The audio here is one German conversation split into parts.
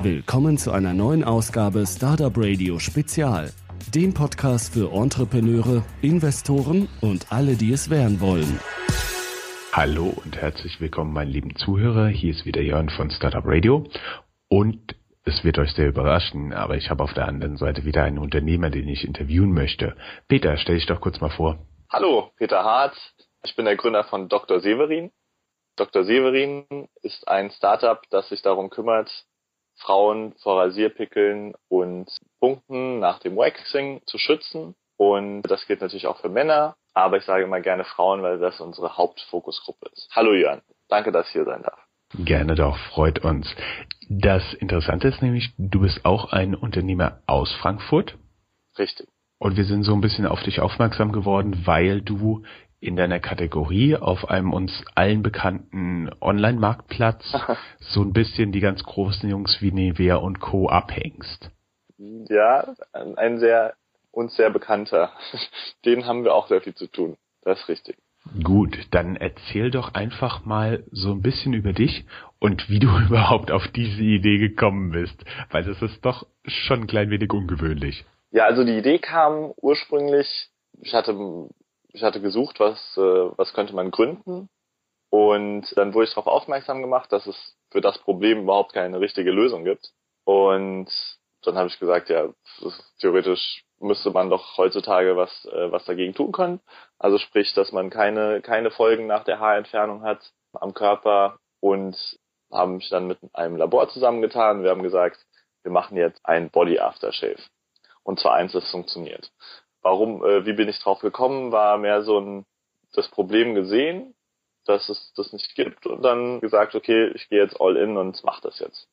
Willkommen zu einer neuen Ausgabe Startup Radio Spezial, dem Podcast für Entrepreneure, Investoren und alle, die es werden wollen. Hallo und herzlich willkommen, meine lieben Zuhörer. Hier ist wieder Jörn von Startup Radio und es wird euch sehr überraschen, aber ich habe auf der anderen Seite wieder einen Unternehmer, den ich interviewen möchte. Peter, stell dich doch kurz mal vor. Hallo, Peter Hart. Ich bin der Gründer von Dr. Severin. Dr. Severin ist ein Startup, das sich darum kümmert, Frauen vor Rasierpickeln und Punkten nach dem Waxing zu schützen. Und das gilt natürlich auch für Männer, aber ich sage immer gerne Frauen, weil das unsere Hauptfokusgruppe ist. Hallo Jörn, danke, dass ich hier sein darf. Gerne doch, freut uns. Das Interessante ist nämlich, du bist auch ein Unternehmer aus Frankfurt. Richtig. Und wir sind so ein bisschen auf dich aufmerksam geworden, weil du in deiner Kategorie auf einem uns allen bekannten Online-Marktplatz so ein bisschen die ganz großen Jungs wie Nevea und Co. abhängst. Ja, ein sehr, uns sehr bekannter. Den haben wir auch sehr viel zu tun. Das ist richtig. Gut, dann erzähl doch einfach mal so ein bisschen über dich und wie du überhaupt auf diese Idee gekommen bist, weil das ist doch schon ein klein wenig ungewöhnlich. Ja, also die Idee kam ursprünglich, ich hatte ich hatte gesucht, was, äh, was könnte man gründen. Und dann wurde ich darauf aufmerksam gemacht, dass es für das Problem überhaupt keine richtige Lösung gibt. Und dann habe ich gesagt, ja, theoretisch müsste man doch heutzutage was, äh, was dagegen tun können. Also sprich, dass man keine, keine Folgen nach der Haarentfernung hat am Körper und haben mich dann mit einem Labor zusammengetan. Wir haben gesagt, wir machen jetzt ein Body Aftershave. Und zwar eins, das funktioniert warum, äh, wie bin ich drauf gekommen, war mehr so ein, das Problem gesehen, dass es das nicht gibt und dann gesagt, okay, ich gehe jetzt all in und mach das jetzt.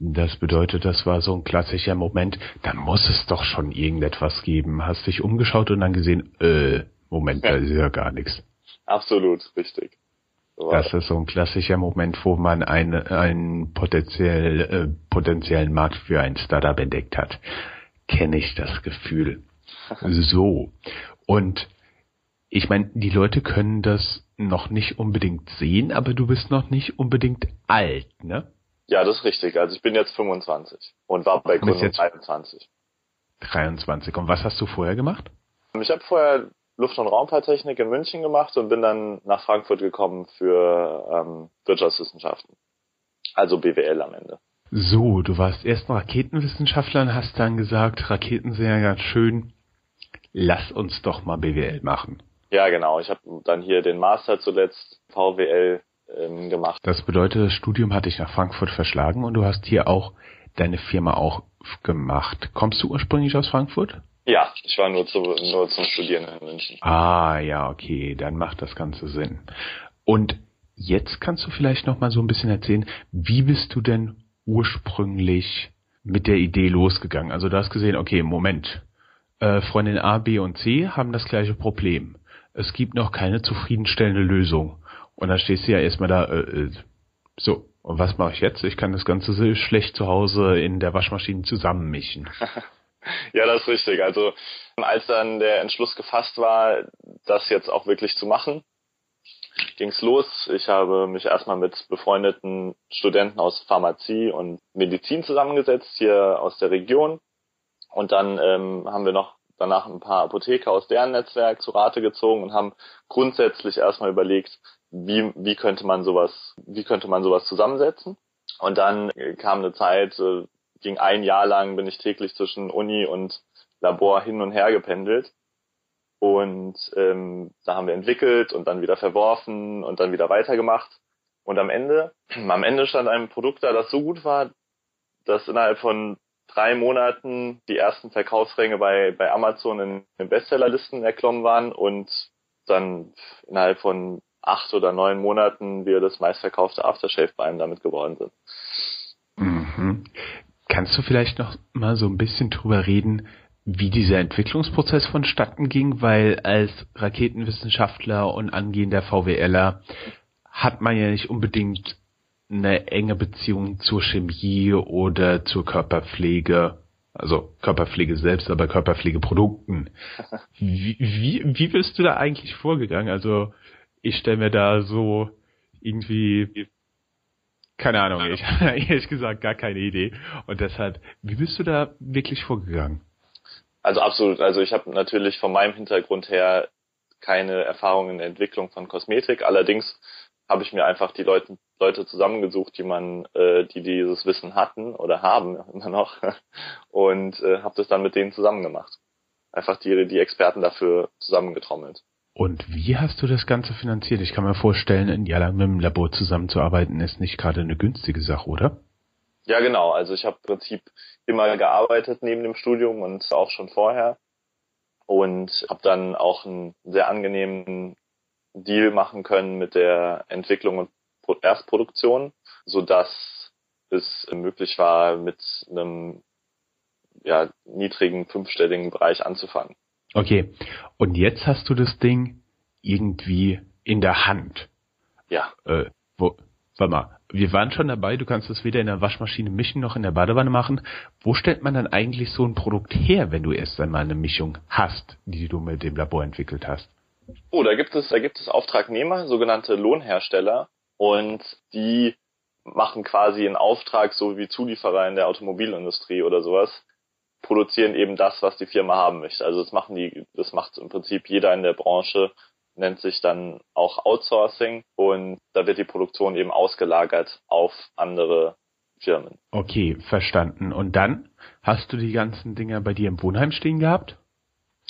Das bedeutet, das war so ein klassischer Moment, da muss es doch schon irgendetwas geben. Hast dich umgeschaut und dann gesehen, äh, Moment, da ist ja gar nichts. Absolut, richtig. So das ist so ein klassischer Moment, wo man einen, einen potenziell, äh, potenziellen Markt für ein Startup entdeckt hat. Kenne ich das Gefühl. So. Und ich meine, die Leute können das noch nicht unbedingt sehen, aber du bist noch nicht unbedingt alt, ne? Ja, das ist richtig. Also ich bin jetzt 25 und war bei Kunden 23. 23. Und was hast du vorher gemacht? Ich habe vorher Luft- und Raumfahrttechnik in München gemacht und bin dann nach Frankfurt gekommen für ähm, Wirtschaftswissenschaften. Also BWL am Ende. So, du warst erst ein Raketenwissenschaftler und hast dann gesagt, Raketen sind ja ganz schön, lass uns doch mal BWL machen. Ja, genau. Ich habe dann hier den Master zuletzt VWL ähm, gemacht. Das bedeutet, das Studium hat dich nach Frankfurt verschlagen und du hast hier auch deine Firma auch gemacht. Kommst du ursprünglich aus Frankfurt? Ja, ich war nur, zu, nur zum Studieren in München. Ah, ja, okay, dann macht das Ganze Sinn. Und jetzt kannst du vielleicht noch mal so ein bisschen erzählen, wie bist du denn ursprünglich mit der Idee losgegangen? Also du hast gesehen, okay, Moment, äh, Freundin A, B und C haben das gleiche Problem. Es gibt noch keine zufriedenstellende Lösung. Und dann stehst du ja erstmal da, äh, äh, so, und was mache ich jetzt? Ich kann das Ganze so schlecht zu Hause in der Waschmaschine zusammenmischen. ja, das ist richtig. Also als dann der Entschluss gefasst war, das jetzt auch wirklich zu machen, ging's los. Ich habe mich erstmal mit befreundeten Studenten aus Pharmazie und Medizin zusammengesetzt, hier aus der Region und dann ähm, haben wir noch danach ein paar Apotheker aus deren Netzwerk zu Rate gezogen und haben grundsätzlich erstmal überlegt, wie, wie könnte man sowas, wie könnte man sowas zusammensetzen. Und dann kam eine Zeit, äh, ging ein Jahr lang, bin ich täglich zwischen Uni und Labor hin und her gependelt. Und ähm, da haben wir entwickelt und dann wieder verworfen und dann wieder weitergemacht. Und am Ende, am Ende stand ein Produkt da, das so gut war, dass innerhalb von drei Monaten die ersten Verkaufsränge bei, bei Amazon in den Bestsellerlisten erklommen waren und dann innerhalb von acht oder neun Monaten wir das meistverkaufte Aftershave bei einem damit geworden sind. Mhm. Kannst du vielleicht noch mal so ein bisschen drüber reden, wie dieser Entwicklungsprozess vonstatten ging, weil als Raketenwissenschaftler und angehender VWLer hat man ja nicht unbedingt eine enge Beziehung zur Chemie oder zur Körperpflege, also Körperpflege selbst, aber Körperpflegeprodukten. Wie, wie, wie bist du da eigentlich vorgegangen? Also ich stelle mir da so irgendwie Keine Ahnung, ich habe ehrlich gesagt gar keine Idee. Und deshalb, wie bist du da wirklich vorgegangen? Also absolut. Also ich habe natürlich von meinem Hintergrund her keine Erfahrung in der Entwicklung von Kosmetik. Allerdings habe ich mir einfach die Leute, Leute zusammengesucht, die man, äh, die dieses Wissen hatten oder haben immer noch und äh, habe das dann mit denen zusammen gemacht. Einfach die, die Experten dafür zusammengetrommelt. Und wie hast du das Ganze finanziert? Ich kann mir vorstellen, in Jala mit dem Labor zusammenzuarbeiten ist nicht gerade eine günstige Sache, oder? Ja, genau. Also ich habe im Prinzip immer gearbeitet neben dem Studium und auch schon vorher und habe dann auch einen sehr angenehmen Deal machen können mit der Entwicklung und Erstproduktion, so dass es möglich war, mit einem ja, niedrigen fünfstelligen Bereich anzufangen. Okay. Und jetzt hast du das Ding irgendwie in der Hand. Ja. Äh, wo, warte mal, wir waren schon dabei, du kannst es weder in der Waschmaschine mischen noch in der Badewanne machen. Wo stellt man dann eigentlich so ein Produkt her, wenn du erst einmal eine Mischung hast, die du mit dem Labor entwickelt hast? Oh, da gibt es, da gibt es Auftragnehmer, sogenannte Lohnhersteller, und die machen quasi einen Auftrag, so wie Zulieferer in der Automobilindustrie oder sowas, produzieren eben das, was die Firma haben möchte. Also das machen die, das macht im Prinzip jeder in der Branche, nennt sich dann auch Outsourcing und da wird die Produktion eben ausgelagert auf andere Firmen. Okay, verstanden. Und dann hast du die ganzen Dinger bei dir im Wohnheim stehen gehabt?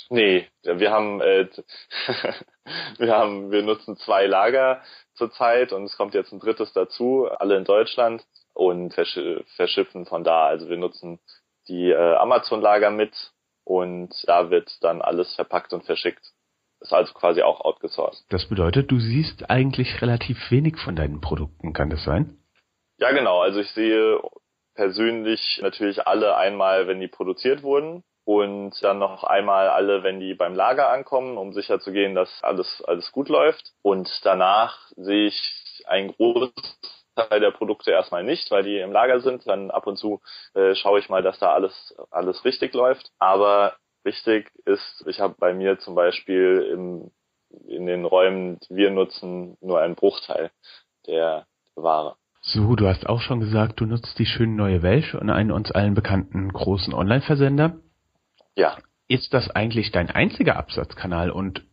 Nee, wir haben äh, wir haben wir nutzen zwei Lager zurzeit und es kommt jetzt ein drittes dazu, alle in Deutschland und versch verschiffen von da. Also wir nutzen die äh, Amazon-Lager mit und da wird dann alles verpackt und verschickt. Ist also quasi auch outgesourced. Das bedeutet, du siehst eigentlich relativ wenig von deinen Produkten, kann das sein? Ja, genau. Also ich sehe persönlich natürlich alle einmal, wenn die produziert wurden und dann noch einmal alle, wenn die beim Lager ankommen, um sicher zu gehen, dass alles, alles gut läuft. Und danach sehe ich einen großen Teil der Produkte erstmal nicht, weil die im Lager sind. Dann ab und zu äh, schaue ich mal, dass da alles, alles richtig läuft. Aber wichtig ist, ich habe bei mir zum Beispiel im, in den Räumen, die wir nutzen, nur einen Bruchteil der Ware. So, du hast auch schon gesagt, du nutzt die schöne neue Welsch und einen uns allen bekannten großen Online-Versender. Ja. Ist das eigentlich dein einziger Absatzkanal und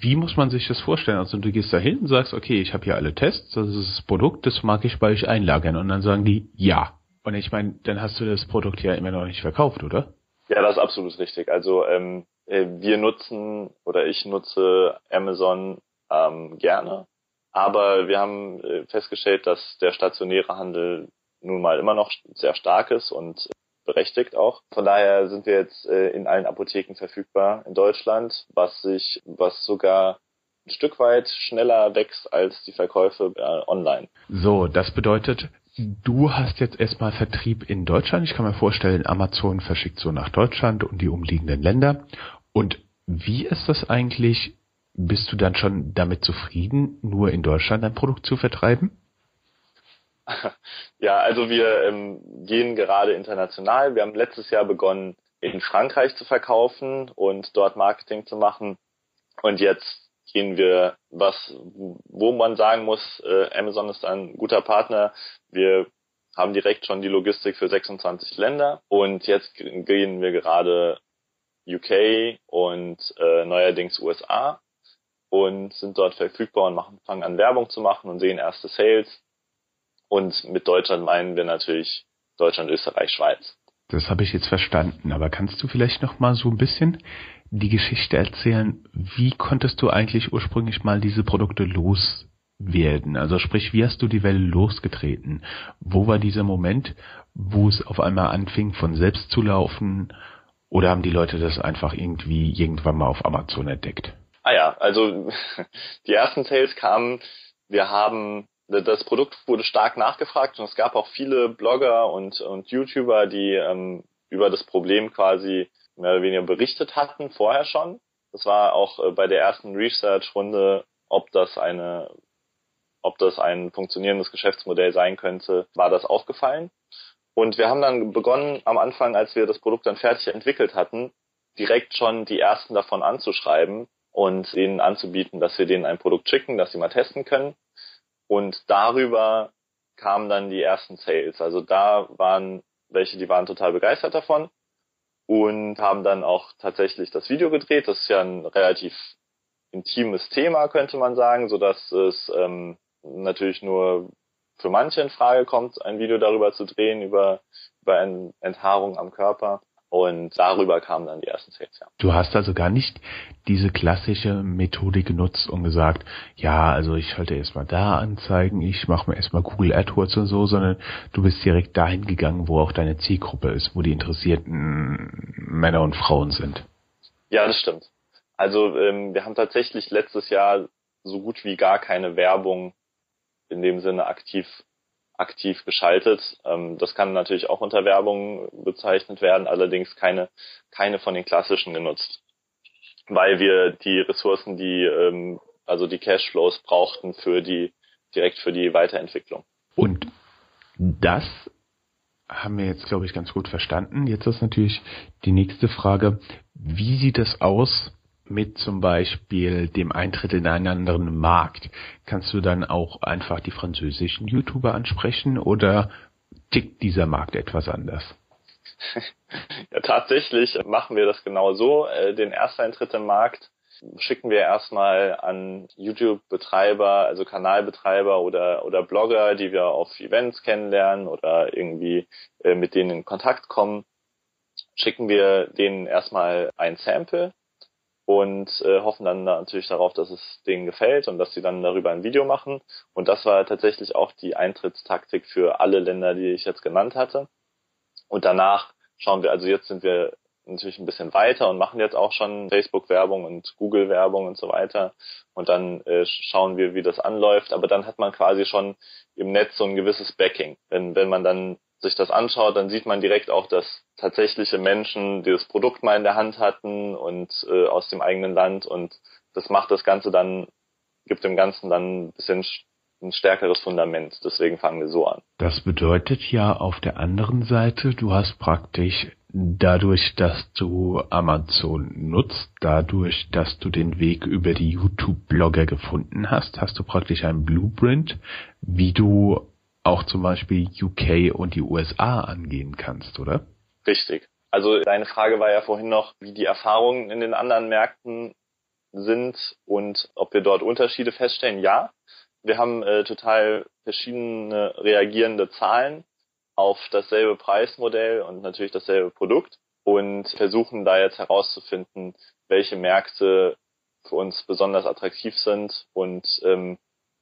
wie muss man sich das vorstellen? Also du gehst da hin und sagst, okay, ich habe hier alle Tests, das ist das Produkt, das mag ich bei euch einlagern und dann sagen die ja. Und ich meine, dann hast du das Produkt ja immer noch nicht verkauft, oder? Ja, das ist absolut richtig. Also ähm, äh, wir nutzen oder ich nutze Amazon ähm, gerne, aber wir haben äh, festgestellt, dass der stationäre Handel nun mal immer noch sehr stark ist und berechtigt auch. Von daher sind wir jetzt äh, in allen Apotheken verfügbar in Deutschland, was sich, was sogar ein Stück weit schneller wächst als die Verkäufe äh, online. So, das bedeutet, du hast jetzt erstmal Vertrieb in Deutschland. Ich kann mir vorstellen, Amazon verschickt so nach Deutschland und die umliegenden Länder. Und wie ist das eigentlich? Bist du dann schon damit zufrieden, nur in Deutschland ein Produkt zu vertreiben? Ja, also wir ähm, gehen gerade international. Wir haben letztes Jahr begonnen, in Frankreich zu verkaufen und dort Marketing zu machen. Und jetzt gehen wir, was, wo man sagen muss, äh, Amazon ist ein guter Partner. Wir haben direkt schon die Logistik für 26 Länder und jetzt gehen wir gerade UK und äh, neuerdings USA und sind dort verfügbar und machen, fangen an Werbung zu machen und sehen erste Sales und mit Deutschland meinen wir natürlich Deutschland, Österreich, Schweiz. Das habe ich jetzt verstanden, aber kannst du vielleicht noch mal so ein bisschen die Geschichte erzählen, wie konntest du eigentlich ursprünglich mal diese Produkte loswerden? Also sprich, wie hast du die Welle losgetreten? Wo war dieser Moment, wo es auf einmal anfing von selbst zu laufen? Oder haben die Leute das einfach irgendwie irgendwann mal auf Amazon entdeckt? Ah ja, also die ersten Sales kamen, wir haben das Produkt wurde stark nachgefragt und es gab auch viele Blogger und, und YouTuber, die ähm, über das Problem quasi mehr oder weniger berichtet hatten, vorher schon. Das war auch äh, bei der ersten Research-Runde, ob das eine, ob das ein funktionierendes Geschäftsmodell sein könnte, war das aufgefallen. Und wir haben dann begonnen, am Anfang, als wir das Produkt dann fertig entwickelt hatten, direkt schon die ersten davon anzuschreiben und ihnen anzubieten, dass wir denen ein Produkt schicken, das sie mal testen können und darüber kamen dann die ersten Sales. Also da waren welche, die waren total begeistert davon und haben dann auch tatsächlich das Video gedreht. Das ist ja ein relativ intimes Thema, könnte man sagen, so dass es ähm, natürlich nur für manche in Frage kommt, ein Video darüber zu drehen, über, über Enthaarung am Körper. Und darüber kamen dann die ersten Sales, ja. Du hast also gar nicht diese klassische Methode genutzt und gesagt, ja, also ich schalte erstmal da anzeigen, ich mache mir erstmal Google AdWords und so, sondern du bist direkt dahin gegangen, wo auch deine Zielgruppe ist, wo die interessierten Männer und Frauen sind. Ja, das stimmt. Also ähm, wir haben tatsächlich letztes Jahr so gut wie gar keine Werbung in dem Sinne aktiv aktiv geschaltet. Ähm, das kann natürlich auch unter Werbung bezeichnet werden, allerdings keine, keine von den klassischen genutzt. Weil wir die Ressourcen, die, ähm, also die Cashflows brauchten für die, direkt für die Weiterentwicklung. Und das haben wir jetzt, glaube ich, ganz gut verstanden. Jetzt ist natürlich die nächste Frage. Wie sieht es aus mit zum Beispiel dem Eintritt in einen anderen Markt, kannst du dann auch einfach die französischen YouTuber ansprechen oder tickt dieser Markt etwas anders? Ja, tatsächlich machen wir das genau so. Äh, den Ersteintritt im Markt schicken wir erstmal an YouTube-Betreiber, also Kanalbetreiber oder, oder Blogger, die wir auf Events kennenlernen oder irgendwie äh, mit denen in Kontakt kommen, schicken wir denen erstmal ein Sample und äh, hoffen dann natürlich darauf, dass es denen gefällt und dass sie dann darüber ein Video machen. Und das war tatsächlich auch die Eintrittstaktik für alle Länder, die ich jetzt genannt hatte. Und danach schauen wir, also jetzt sind wir natürlich ein bisschen weiter und machen jetzt auch schon Facebook-Werbung und Google-Werbung und so weiter. Und dann äh, schauen wir, wie das anläuft. Aber dann hat man quasi schon im Netz so ein gewisses Backing. Wenn, wenn man dann sich das anschaut, dann sieht man direkt auch, dass tatsächliche Menschen dieses Produkt mal in der Hand hatten und äh, aus dem eigenen Land und das macht das Ganze dann, gibt dem Ganzen dann ein bisschen ein stärkeres Fundament. Deswegen fangen wir so an. Das bedeutet ja auf der anderen Seite, du hast praktisch dadurch, dass du Amazon nutzt, dadurch, dass du den Weg über die YouTube-Blogger gefunden hast, hast du praktisch ein Blueprint, wie du auch zum Beispiel UK und die USA angehen kannst, oder? Richtig. Also deine Frage war ja vorhin noch, wie die Erfahrungen in den anderen Märkten sind und ob wir dort Unterschiede feststellen. Ja, wir haben äh, total verschiedene reagierende Zahlen auf dasselbe Preismodell und natürlich dasselbe Produkt und versuchen da jetzt herauszufinden, welche Märkte für uns besonders attraktiv sind und ähm,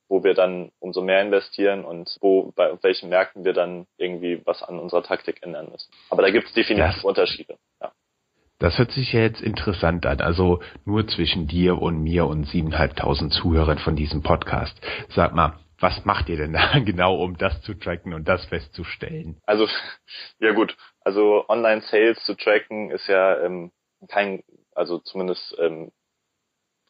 wo wir dann umso mehr investieren und wo bei welchen Märkten wir dann irgendwie was an unserer Taktik ändern müssen. Aber da gibt es definitiv das, Unterschiede. Ja. Das hört sich ja jetzt interessant an. Also nur zwischen dir und mir und siebeneinhalbtausend Zuhörern von diesem Podcast. Sag mal, was macht ihr denn da genau, um das zu tracken und das festzustellen? Also, ja gut, also Online-Sales zu tracken ist ja ähm, kein, also zumindest ähm,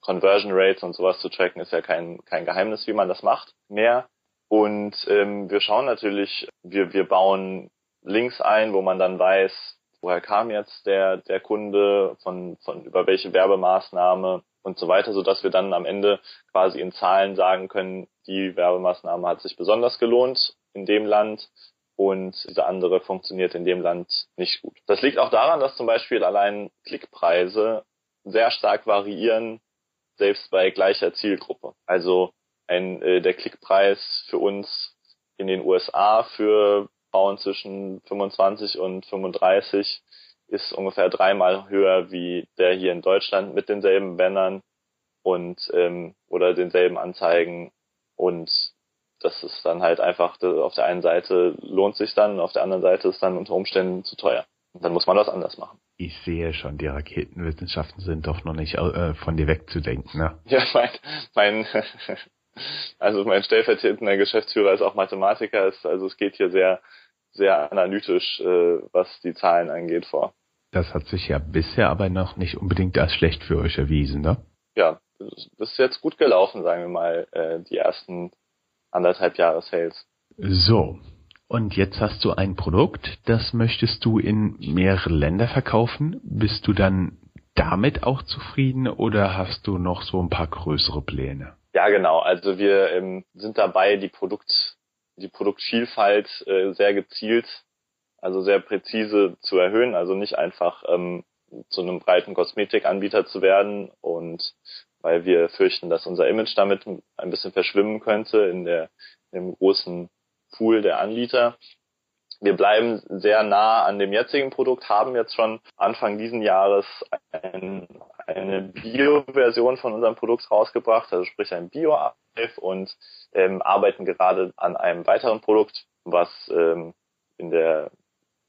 Conversion Rates und sowas zu tracken, ist ja kein, kein Geheimnis, wie man das macht mehr. Und ähm, wir schauen natürlich, wir, wir bauen Links ein, wo man dann weiß, woher kam jetzt der, der Kunde, von, von über welche Werbemaßnahme und so weiter, sodass wir dann am Ende quasi in Zahlen sagen können, die Werbemaßnahme hat sich besonders gelohnt in dem Land und diese andere funktioniert in dem Land nicht gut. Das liegt auch daran, dass zum Beispiel allein Klickpreise sehr stark variieren selbst bei gleicher Zielgruppe. Also ein, äh, der Klickpreis für uns in den USA für Frauen zwischen 25 und 35 ist ungefähr dreimal höher wie der hier in Deutschland mit denselben Bannern und ähm, oder denselben Anzeigen und das ist dann halt einfach auf der einen Seite lohnt sich dann, auf der anderen Seite ist dann unter Umständen zu teuer. Dann muss man das anders machen. Ich sehe schon, die Raketenwissenschaften sind doch noch nicht äh, von dir wegzudenken, ne? Ja, mein, mein also mein stellvertretender Geschäftsführer ist auch Mathematiker, ist, also es geht hier sehr, sehr analytisch, äh, was die Zahlen angeht, vor. Das hat sich ja bisher aber noch nicht unbedingt als schlecht für euch erwiesen, ne? Ja, das ist jetzt gut gelaufen, sagen wir mal, äh, die ersten anderthalb Jahre Sales. So, und jetzt hast du ein Produkt, das möchtest du in mehrere Länder verkaufen. Bist du dann damit auch zufrieden oder hast du noch so ein paar größere Pläne? Ja, genau. Also wir ähm, sind dabei, die Produkt, die Produktvielfalt äh, sehr gezielt, also sehr präzise zu erhöhen, also nicht einfach ähm, zu einem breiten Kosmetikanbieter zu werden und weil wir fürchten, dass unser Image damit ein bisschen verschwimmen könnte in der dem großen Pool der Anbieter. Wir bleiben sehr nah an dem jetzigen Produkt, haben jetzt schon Anfang diesen Jahres ein, eine Bio-Version von unserem Produkt rausgebracht, also sprich ein bio und ähm, arbeiten gerade an einem weiteren Produkt, was ähm, in der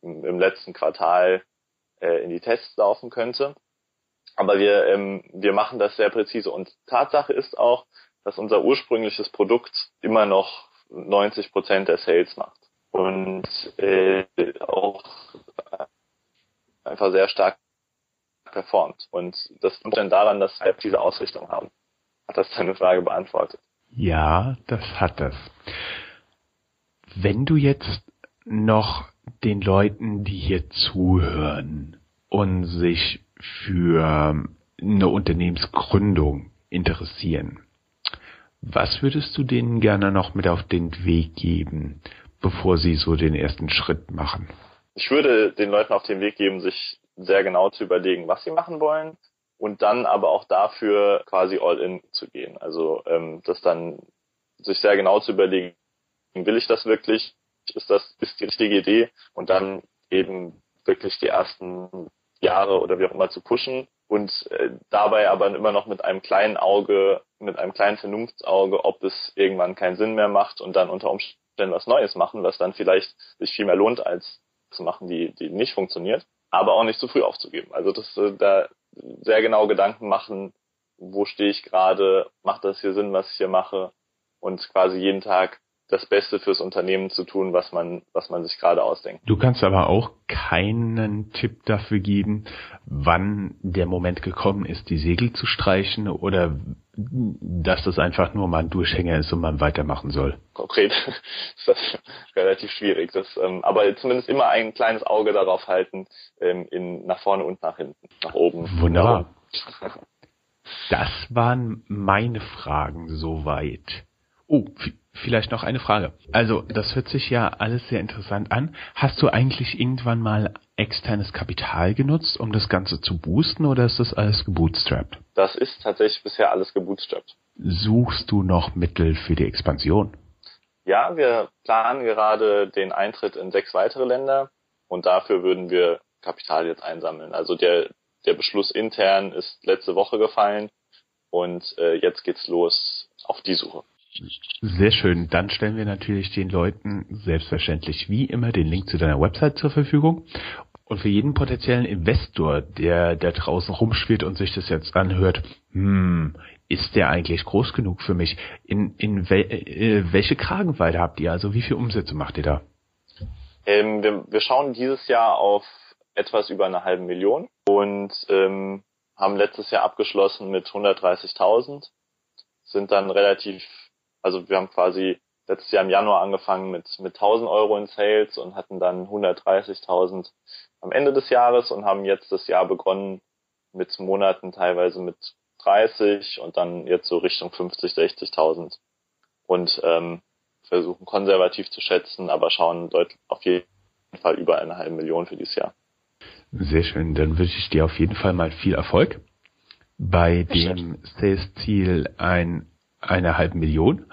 im, im letzten Quartal äh, in die Tests laufen könnte. Aber wir, ähm, wir machen das sehr präzise. Und Tatsache ist auch, dass unser ursprüngliches Produkt immer noch 90 Prozent der Sales macht. Und äh, auch einfach sehr stark performt. Und das liegt dann daran, dass wir diese Ausrichtung haben. Hat das deine Frage beantwortet? Ja, das hat das. Wenn du jetzt noch den Leuten, die hier zuhören und sich für eine Unternehmensgründung interessieren, was würdest du denen gerne noch mit auf den Weg geben, bevor sie so den ersten Schritt machen? Ich würde den Leuten auf den Weg geben, sich sehr genau zu überlegen, was sie machen wollen und dann aber auch dafür quasi all in zu gehen. Also ähm, das dann sich sehr genau zu überlegen, will ich das wirklich? Ist das ist die richtige Idee? Und dann eben wirklich die ersten Jahre oder wie auch immer zu pushen und äh, dabei aber immer noch mit einem kleinen Auge, mit einem kleinen Vernunftsauge, ob es irgendwann keinen Sinn mehr macht und dann unter Umständen was Neues machen, was dann vielleicht sich viel mehr lohnt, als zu machen, die, die nicht funktioniert, aber auch nicht zu früh aufzugeben. Also das äh, da sehr genau Gedanken machen, wo stehe ich gerade, macht das hier Sinn, was ich hier mache und quasi jeden Tag das Beste fürs Unternehmen zu tun, was man, was man sich gerade ausdenkt. Du kannst aber auch keinen Tipp dafür geben, wann der Moment gekommen ist, die Segel zu streichen oder dass das einfach nur mal ein Durchhänger ist und man weitermachen soll. Konkret ist das relativ schwierig. Das, ähm, aber zumindest immer ein kleines Auge darauf halten, ähm, in, nach vorne und nach hinten, nach oben. Wunderbar. Das waren meine Fragen soweit. Oh, vielleicht noch eine Frage. Also, das hört sich ja alles sehr interessant an. Hast du eigentlich irgendwann mal externes Kapital genutzt, um das Ganze zu boosten, oder ist das alles gebootstrapped? Das ist tatsächlich bisher alles gebootstrapped. Suchst du noch Mittel für die Expansion? Ja, wir planen gerade den Eintritt in sechs weitere Länder und dafür würden wir Kapital jetzt einsammeln. Also der, der Beschluss intern ist letzte Woche gefallen und äh, jetzt geht's los auf die Suche. Sehr schön. Dann stellen wir natürlich den Leuten selbstverständlich wie immer den Link zu deiner Website zur Verfügung. Und für jeden potenziellen Investor, der da draußen rumschwirrt und sich das jetzt anhört, hm, ist der eigentlich groß genug für mich? In, in wel, äh, welche Kragenweite habt ihr? Also wie viel Umsätze macht ihr da? Ähm, wir, wir schauen dieses Jahr auf etwas über eine halbe Million und ähm, haben letztes Jahr abgeschlossen mit 130.000, sind dann relativ also wir haben quasi letztes Jahr im Januar angefangen mit, mit 1000 Euro in Sales und hatten dann 130.000 am Ende des Jahres und haben jetzt das Jahr begonnen mit Monaten teilweise mit 30 und dann jetzt so Richtung 50, 60.000 und ähm, versuchen konservativ zu schätzen, aber schauen deutlich auf jeden Fall über eine halbe Million für dieses Jahr. Sehr schön, dann wünsche ich dir auf jeden Fall mal viel Erfolg. Bei dem Sales-Ziel ein einer halben Million.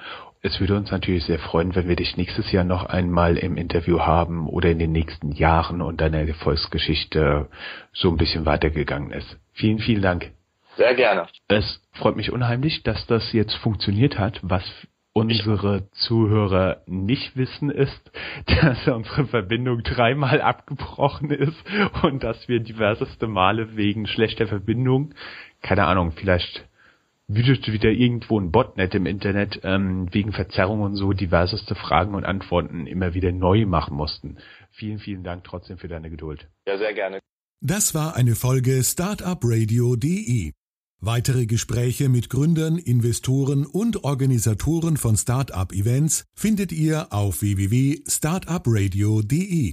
Es würde uns natürlich sehr freuen, wenn wir dich nächstes Jahr noch einmal im Interview haben oder in den nächsten Jahren und deine Erfolgsgeschichte so ein bisschen weitergegangen ist. Vielen, vielen Dank. Sehr gerne. Es freut mich unheimlich, dass das jetzt funktioniert hat. Was unsere Zuhörer nicht wissen ist, dass unsere Verbindung dreimal abgebrochen ist und dass wir diverseste Male wegen schlechter Verbindung, keine Ahnung, vielleicht wütete wieder irgendwo ein Botnet im Internet ähm, wegen Verzerrung und so diverseste Fragen und Antworten immer wieder neu machen mussten. Vielen, vielen Dank trotzdem für deine Geduld. Ja, sehr gerne. Das war eine Folge Startupradio.de. Weitere Gespräche mit Gründern, Investoren und Organisatoren von Startup-Events findet ihr auf www.startupradio.de.